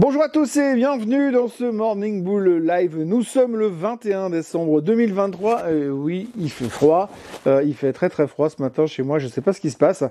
Bonjour à tous et bienvenue dans ce Morning Bull Live. Nous sommes le 21 décembre 2023. Euh, oui, il fait froid. Euh, il fait très très froid ce matin chez moi. Je ne sais pas ce qui se passe.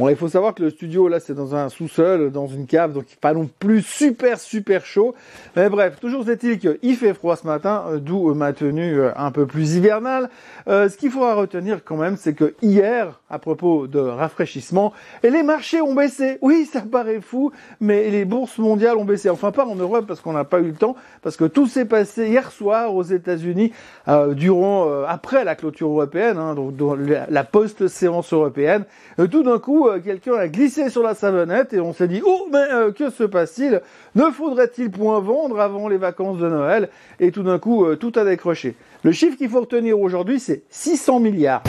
Bon, il faut savoir que le studio là, c'est dans un sous-sol, dans une cave, donc pas non plus super super chaud. Mais bref, toujours est-il qu'il fait froid ce matin, euh, d'où ma tenue un peu plus hivernale. ce qu'il faudra retenir quand même, c'est que hier, à propos de rafraîchissement, les marchés ont baissé. Oui, ça paraît fou, mais les bourses mondiales ont baissé enfin pas en Europe parce qu'on n'a pas eu le temps, parce que tout s'est passé hier soir aux États-Unis, euh, durant euh, après la clôture européenne, hein, donc la, post-séance européenne. Euh, tout d'un coup, quelqu'un a glissé sur la savonnette et on s'est dit oh mais que se passe-t-il? Ne faudrait-il point vendre avant les vacances de Noël? Et tout d'un coup, tout a décroché. Le chiffre qu'il faut retenir aujourd'hui, c'est 600 milliards.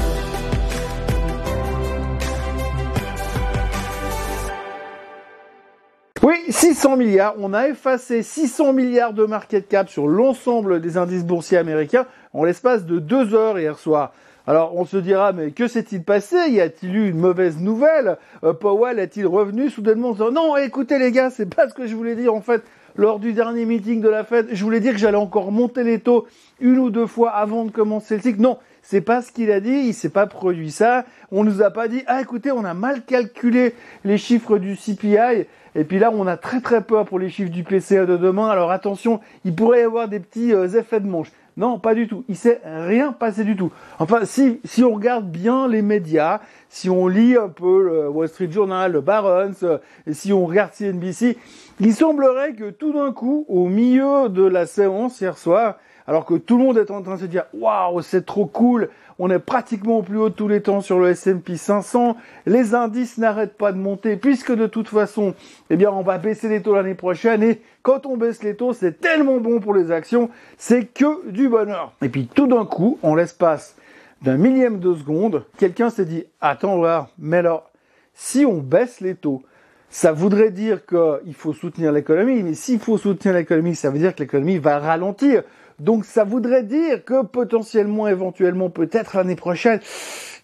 Oui, 600 milliards. On a effacé 600 milliards de market cap sur l'ensemble des indices boursiers américains en l'espace de deux heures hier soir. Alors on se dira, mais que s'est-il passé? Y a-t-il eu une mauvaise nouvelle? Euh, Powell est-il revenu soudainement? En disant, non, écoutez les gars, c'est pas ce que je voulais dire en fait. Lors du dernier meeting de la Fed, je voulais dire que j'allais encore monter les taux une ou deux fois avant de commencer le cycle. Non, c'est pas ce qu'il a dit, il s'est pas produit ça. On nous a pas dit, ah écoutez, on a mal calculé les chiffres du CPI. Et puis là, on a très très peur pour les chiffres du PCA de demain. Alors attention, il pourrait y avoir des petits euh, effets de manche. Non, pas du tout. Il s'est rien passé du tout. Enfin, si, si on regarde bien les médias, si on lit un peu le Wall Street Journal, le Barron's, euh, et si on regarde CNBC, il semblerait que tout d'un coup, au milieu de la séance hier soir, alors que tout le monde est en train de se dire waouh c'est trop cool, on est pratiquement au plus haut de tous les temps sur le S&P 500, les indices n'arrêtent pas de monter puisque de toute façon, eh bien on va baisser les taux l'année prochaine et quand on baisse les taux, c'est tellement bon pour les actions, c'est que du bonheur. Et puis tout d'un coup, en l'espace d'un millième de seconde, quelqu'un s'est dit attends voir, mais alors si on baisse les taux, ça voudrait dire qu'il faut soutenir l'économie, mais s'il faut soutenir l'économie, ça veut dire que l'économie va ralentir. Donc ça voudrait dire que potentiellement, éventuellement, peut-être l'année prochaine,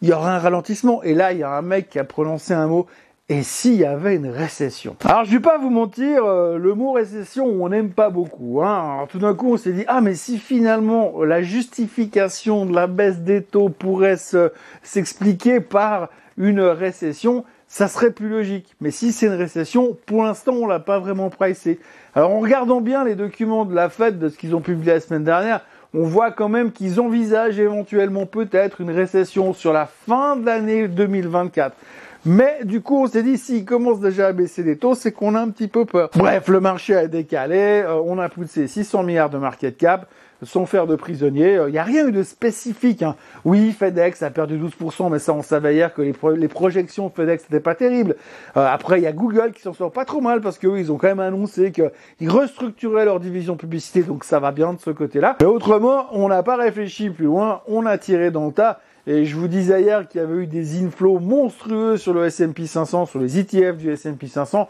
il y aura un ralentissement. Et là, il y a un mec qui a prononcé un mot. Et s'il y avait une récession Alors je vais pas vous mentir, euh, le mot récession on n'aime pas beaucoup. Hein. Alors, tout d'un coup on s'est dit ah mais si finalement la justification de la baisse des taux pourrait s'expliquer par une récession, ça serait plus logique. Mais si c'est une récession, pour l'instant, on l'a pas vraiment pricé. Alors, en regardant bien les documents de la Fed, de ce qu'ils ont publié la semaine dernière, on voit quand même qu'ils envisagent éventuellement peut-être une récession sur la fin de l'année 2024. Mais du coup, on s'est dit, s'ils commencent déjà à baisser les taux, c'est qu'on a un petit peu peur. Bref, le marché a décalé, euh, on a poussé 600 milliards de market cap sans faire de prisonniers. Il euh, n'y a rien eu de spécifique. Hein. Oui, FedEx a perdu 12%, mais ça on savait hier que les, projections de FedEx n'étaient pas terribles. Euh, après, il y a Google qui s'en sort pas trop mal parce que ils ont quand même annoncé qu'ils restructuraient leur division publicité, donc ça va bien de ce côté-là. Mais autrement, on n'a pas réfléchi plus loin, on a tiré dans le tas. Et je vous disais hier qu'il y avait eu des inflows monstrueux sur le S&P 500, sur les ETF du S&P 500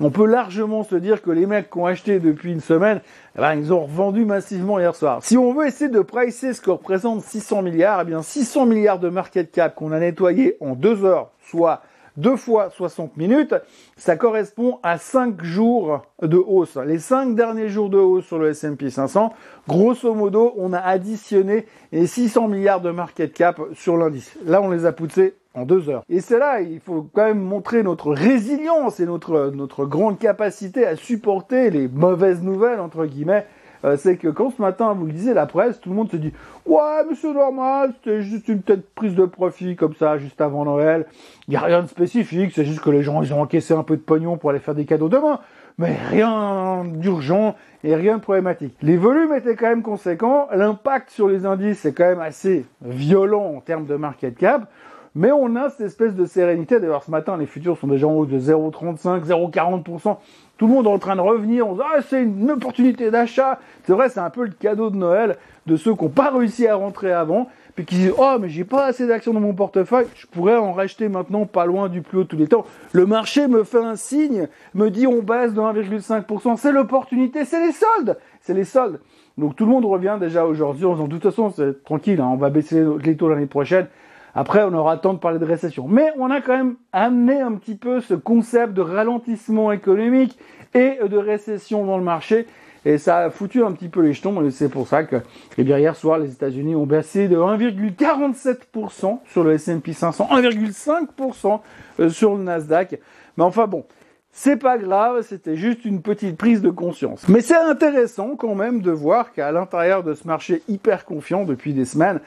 on peut largement se dire que les mecs qui ont acheté depuis une semaine, eh ben, ils ont revendu massivement hier soir. Si on veut essayer de pricer ce que représente 600 milliards, eh bien 600 milliards de market cap qu'on a nettoyé en deux heures, soit deux fois 60 minutes, ça correspond à 5 jours de hausse. Les 5 derniers jours de hausse sur le S&P 500, grosso modo, on a additionné les 600 milliards de market cap sur l'indice. Là, on les a poussés en deux heures. Et c'est là, il faut quand même montrer notre résilience et notre, notre grande capacité à supporter les mauvaises nouvelles, entre guillemets, euh, c'est que quand ce matin vous lisez la presse, tout le monde se dit ouais mais c'est normal, c'était juste une tête prise de profit comme ça juste avant Noël. Il n'y a rien de spécifique, c'est juste que les gens ils ont encaissé un peu de pognon pour aller faire des cadeaux demain, mais rien d'urgent et rien de problématique. Les volumes étaient quand même conséquents, l'impact sur les indices est quand même assez violent en termes de market cap. Mais on a cette espèce de sérénité. D'ailleurs, ce matin, les futurs sont déjà en haut de 0,35, 0,40%. Tout le monde est en train de revenir. On se dit, ah, c'est une opportunité d'achat. C'est vrai, c'est un peu le cadeau de Noël de ceux qui n'ont pas réussi à rentrer avant. Puis qui disent, oh, mais j'ai pas assez d'actions dans mon portefeuille. Je pourrais en racheter maintenant pas loin du plus haut tous les temps. Le marché me fait un signe, me dit, on baisse de 1,5%. C'est l'opportunité, c'est les soldes. C'est les soldes. Donc tout le monde revient déjà aujourd'hui en disant, de toute façon, c'est tranquille, hein, on va baisser les taux l'année prochaine. Après, on aura le temps de parler de récession. Mais on a quand même amené un petit peu ce concept de ralentissement économique et de récession dans le marché. Et ça a foutu un petit peu les jetons. Et c'est pour ça que, eh bien, hier soir, les États-Unis ont baissé de 1,47% sur le S&P 500, 1,5% euh, sur le Nasdaq. Mais enfin bon, c'est pas grave, c'était juste une petite prise de conscience. Mais c'est intéressant quand même de voir qu'à l'intérieur de ce marché hyper confiant depuis des semaines,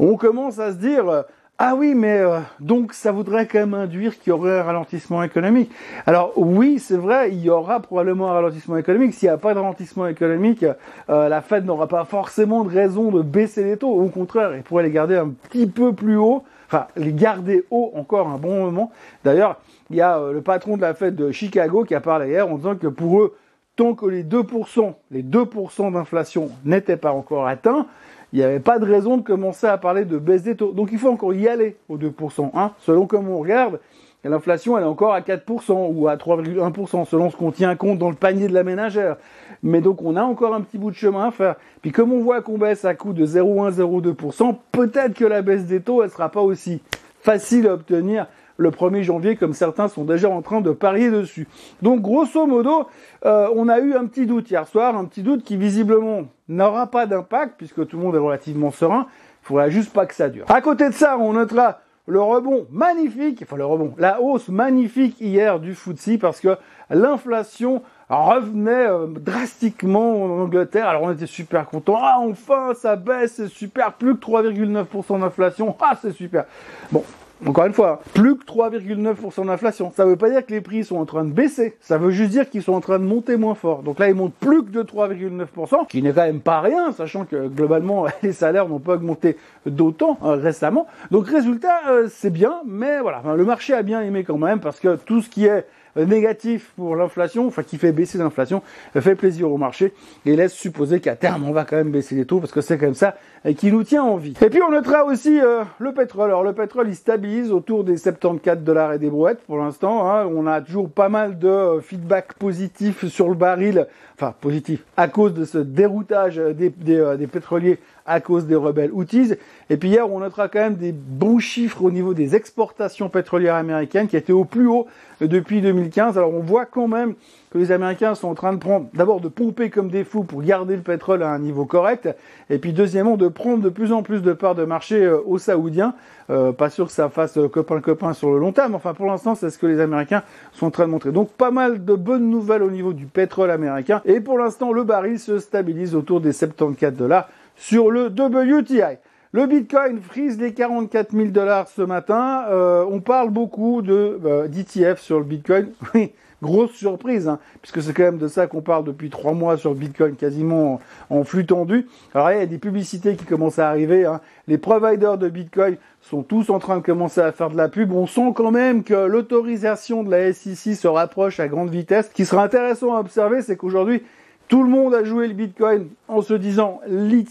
on commence à se dire ah oui, mais euh, donc ça voudrait quand même induire qu'il y aurait un ralentissement économique. Alors oui, c'est vrai, il y aura probablement un ralentissement économique. S'il n'y a pas de ralentissement économique, euh, la Fed n'aura pas forcément de raison de baisser les taux. Au contraire, elle pourrait les garder un petit peu plus haut, enfin les garder haut encore un bon moment. D'ailleurs, il y a euh, le patron de la Fed de Chicago qui a parlé hier en disant que pour eux, tant que les 2%, les 2% d'inflation n'étaient pas encore atteints, il n'y avait pas de raison de commencer à parler de baisse des taux. Donc il faut encore y aller aux 2%. Hein. Selon comme on regarde, l'inflation elle est encore à 4% ou à 3,1% selon ce qu'on tient compte dans le panier de la ménagère. Mais donc on a encore un petit bout de chemin à faire. Puis comme on voit qu'on baisse à coût de 0,1-0,2%, peut-être que la baisse des taux elle sera pas aussi facile à obtenir le 1er janvier, comme certains sont déjà en train de parier dessus. Donc grosso modo, euh, on a eu un petit doute hier soir, un petit doute qui visiblement n'aura pas d'impact, puisque tout le monde est relativement serein. Il faudra juste pas que ça dure. À côté de ça, on notera le rebond magnifique, enfin le rebond, la hausse magnifique hier du FTSE parce que l'inflation revenait euh, drastiquement en Angleterre. Alors on était super contents. Ah enfin ça baisse, c'est super, plus que 3,9% d'inflation. Ah c'est super. Bon, encore une fois, plus que 3,9% d'inflation. Ça ne veut pas dire que les prix sont en train de baisser. Ça veut juste dire qu'ils sont en train de monter moins fort. Donc là, ils montent plus que de 3,9%, qui n'est quand même pas rien, sachant que globalement, les salaires n'ont pas augmenté d'autant euh, récemment. Donc résultat, euh, c'est bien, mais voilà, le marché a bien aimé quand même, parce que tout ce qui est négatif pour l'inflation, enfin qui fait baisser l'inflation, fait plaisir au marché et laisse supposer qu'à terme on va quand même baisser les taux parce que c'est comme ça qui nous tient en vie. Et puis on notera aussi euh, le pétrole. Alors le pétrole il stabilise autour des 74 dollars et des brouettes pour l'instant. Hein. On a toujours pas mal de euh, feedback positif sur le baril, enfin positif à cause de ce déroutage des, des, euh, des pétroliers à cause des rebelles Houthis. Et puis hier, on notera quand même des bons chiffres au niveau des exportations pétrolières américaines qui étaient au plus haut depuis 2015. Alors on voit quand même que les Américains sont en train de prendre, d'abord de pomper comme des fous pour garder le pétrole à un niveau correct, et puis deuxièmement de prendre de plus en plus de parts de marché euh, aux Saoudiens. Euh, pas sûr que ça fasse euh, copain-copain sur le long terme, enfin pour l'instant c'est ce que les Américains sont en train de montrer. Donc pas mal de bonnes nouvelles au niveau du pétrole américain, et pour l'instant le baril se stabilise autour des 74 dollars sur le WTI. Le Bitcoin frise les 44 000 dollars ce matin. Euh, on parle beaucoup de euh, d'ETF sur le Bitcoin. Oui, grosse surprise, hein, puisque c'est quand même de ça qu'on parle depuis trois mois sur Bitcoin, quasiment en, flux tendu. Alors il y a des publicités qui commencent à arriver. Hein. Les providers de Bitcoin sont tous en train de commencer à faire de la pub. On sent quand même que l'autorisation de la SEC se rapproche à grande vitesse. Ce qui sera intéressant à observer, c'est qu'aujourd'hui, tout le monde a joué le Bitcoin en se disant les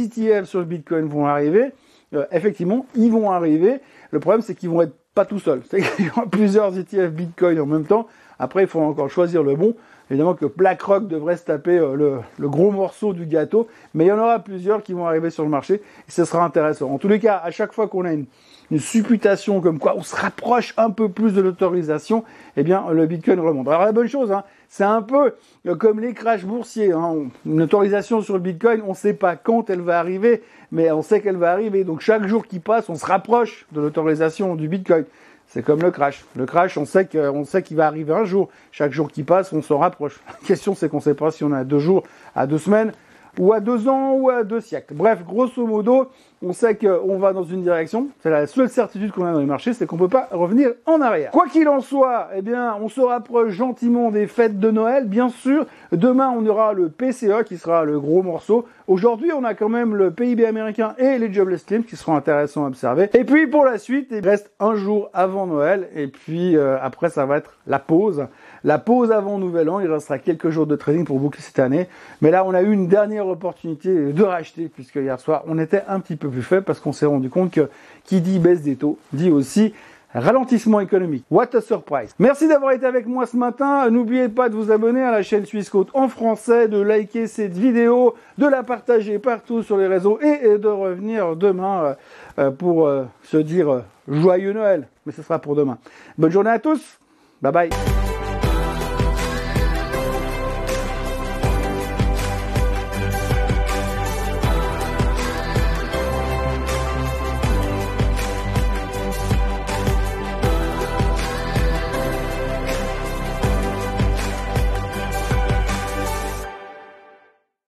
ETF sur le Bitcoin vont arriver. Euh, effectivement, ils vont arriver. Le problème, c'est qu'ils vont être pas tout seuls. Il y aura plusieurs ETF Bitcoin en même temps. Après, il faut encore choisir le bon. Évidemment que BlackRock devrait se taper euh, le, gros morceau du gâteau, mais il y en aura plusieurs qui vont arriver sur le marché et ce sera intéressant. En tous les cas, à chaque fois qu'on a une, une supputation comme quoi on se rapproche un peu plus de l'autorisation, eh bien le Bitcoin remonte. Alors la bonne chose, hein, c'est un peu euh, comme les crashs boursiers. Hein. Une autorisation sur le Bitcoin, on ne sait pas quand elle va arriver, mais on sait qu'elle va arriver. Donc chaque jour qui passe, on se rapproche de l'autorisation du Bitcoin. C'est comme le crash. Le crash, on sait qu'on sait qu'il va arriver un jour. Chaque jour qui passe, on se rapproche. La question, c'est qu'on ne sait pas si on a deux jours, à deux semaines, ou à deux ans ou à deux siècles. Bref, grosso modo, on sait qu'on va dans une direction. C'est la seule certitude qu'on a dans les marchés, c'est qu'on peut pas revenir en arrière. Quoi qu'il en soit, eh bien, on se rapproche gentiment des fêtes de Noël, bien sûr. Demain, on aura le PCE qui sera le gros morceau. Aujourd'hui, on a quand même le PIB américain et les jobless claims qui seront intéressants à observer. Et puis pour la suite, il reste un jour avant Noël et puis euh, après, ça va être la pause. La pause avant Nouvel An, il restera quelques jours de trading pour boucler cette année. Mais là, on a eu une dernière opportunité de racheter, puisque hier soir, on était un petit peu plus faible parce qu'on s'est rendu compte que qui dit baisse des taux dit aussi ralentissement économique. What a surprise. Merci d'avoir été avec moi ce matin. N'oubliez pas de vous abonner à la chaîne Suisse Côte en français, de liker cette vidéo, de la partager partout sur les réseaux et de revenir demain euh, euh, pour euh, se dire joyeux Noël. Mais ce sera pour demain. Bonne journée à tous. Bye bye.